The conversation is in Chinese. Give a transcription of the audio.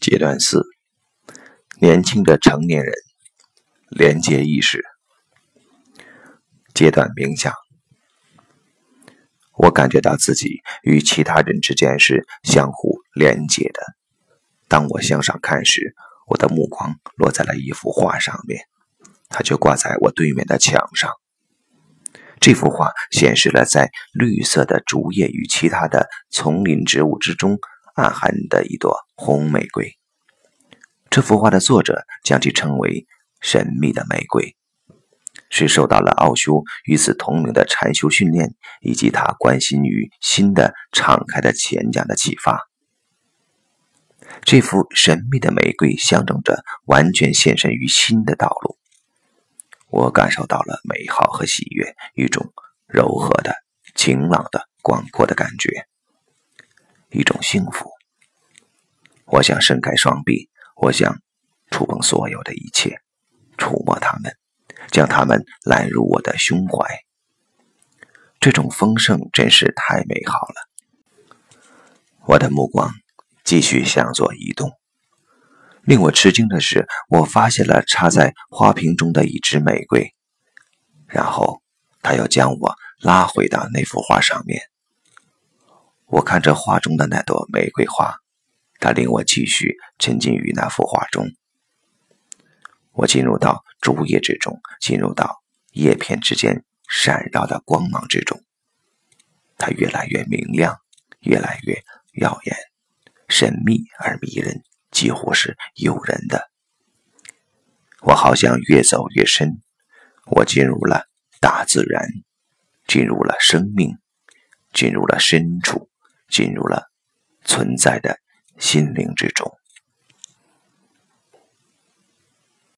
阶段四：年轻的成年人连接意识。阶段冥想，我感觉到自己与其他人之间是相互连接的。当我向上看时，我的目光落在了一幅画上面，它就挂在我对面的墙上。这幅画显示了在绿色的竹叶与其他的丛林植物之中。暗含的一朵红玫瑰。这幅画的作者将其称为“神秘的玫瑰”，是受到了奥修与此同名的禅修训练，以及他关心于新的敞开的前讲的启发。这幅神秘的玫瑰象征着完全献身于新的道路。我感受到了美好和喜悦，一种柔和的、晴朗的、广阔的感觉。一种幸福。我想伸开双臂，我想触碰所有的一切，触摸它们，将它们揽入我的胸怀。这种丰盛真是太美好了。我的目光继续向左移动。令我吃惊的是，我发现了插在花瓶中的一支玫瑰，然后他又将我拉回到那幅画上面。我看着画中的那朵玫瑰花，它令我继续沉浸于那幅画中。我进入到竹叶之中，进入到叶片之间闪耀的光芒之中。它越来越明亮，越来越耀眼，神秘而迷人，几乎是诱人的。我好像越走越深，我进入了大自然，进入了生命，进入了深处。进入了存在的心灵之中。